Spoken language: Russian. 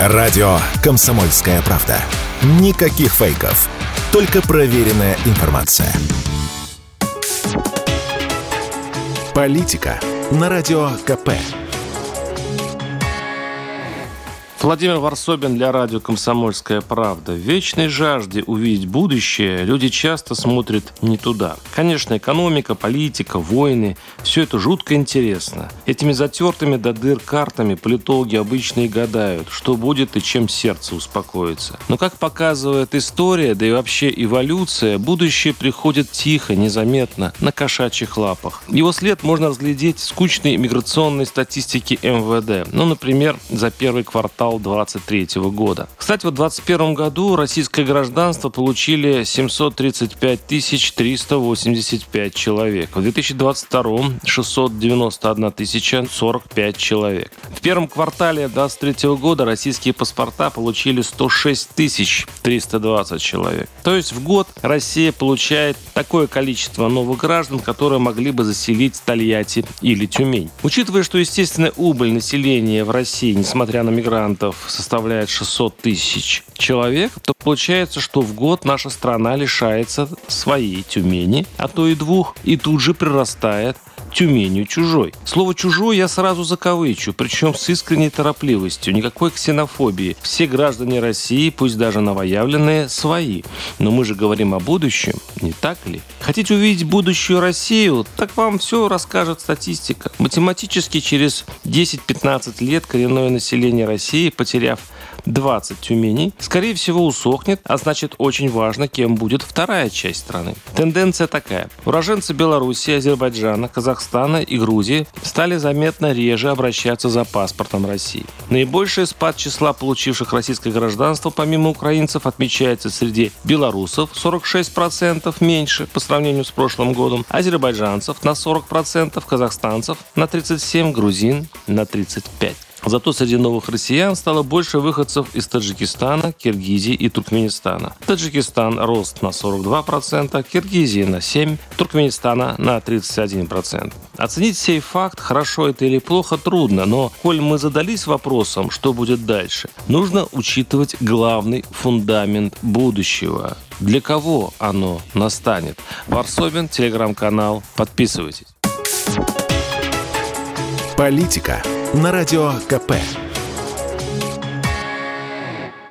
Радио «Комсомольская правда». Никаких фейков. Только проверенная информация. Политика на Радио КП. Владимир Варсобин для радио «Комсомольская правда». В вечной жажде увидеть будущее люди часто смотрят не туда. Конечно, экономика, политика, войны – все это жутко интересно. Этими затертыми до дыр картами политологи обычно и гадают, что будет и чем сердце успокоится. Но, как показывает история, да и вообще эволюция, будущее приходит тихо, незаметно, на кошачьих лапах. Его след можно разглядеть в скучной миграционной статистике МВД. Ну, например, за первый квартал квартал 2023 года. Кстати, в 2021 году российское гражданство получили 735 385 человек. В 2022 691 045 человек. В первом квартале 2023 года российские паспорта получили 106 320 человек. То есть в год Россия получает такое количество новых граждан, которые могли бы заселить Тольятти или Тюмень. Учитывая, что естественная убыль населения в России, несмотря на мигрантов, мигрантов составляет 600 тысяч человек, то получается, что в год наша страна лишается своей Тюмени, а то и двух, и тут же прирастает Тюменью чужой. Слово «чужой» я сразу закавычу, причем с искренней торопливостью, никакой ксенофобии. Все граждане России, пусть даже новоявленные, свои. Но мы же говорим о будущем, не так ли? Хотите увидеть будущую Россию? Так вам все расскажет статистика. Математически через 10-15 лет коренное население России, потеряв 20 Тюменей, скорее всего, усохнет, а значит очень важно, кем будет вторая часть страны. Тенденция такая. Уроженцы Беларуси, Азербайджана, Казахстана и Грузии стали заметно реже обращаться за паспортом России. Наибольший спад числа получивших российское гражданство, помимо украинцев, отмечается среди белорусов 46% меньше по сравнению с прошлым годом, азербайджанцев на 40%, казахстанцев на 37%, грузин на 35%. Зато среди новых россиян стало больше выходцев из Таджикистана, Киргизии и Туркменистана. Таджикистан рост на 42%, Киргизии на 7%, Туркменистана на 31%. Оценить сей факт, хорошо это или плохо, трудно, но коль мы задались вопросом, что будет дальше, нужно учитывать главный фундамент будущего. Для кого оно настанет? Варсобин, телеграм-канал. Подписывайтесь. Политика на Радио КП.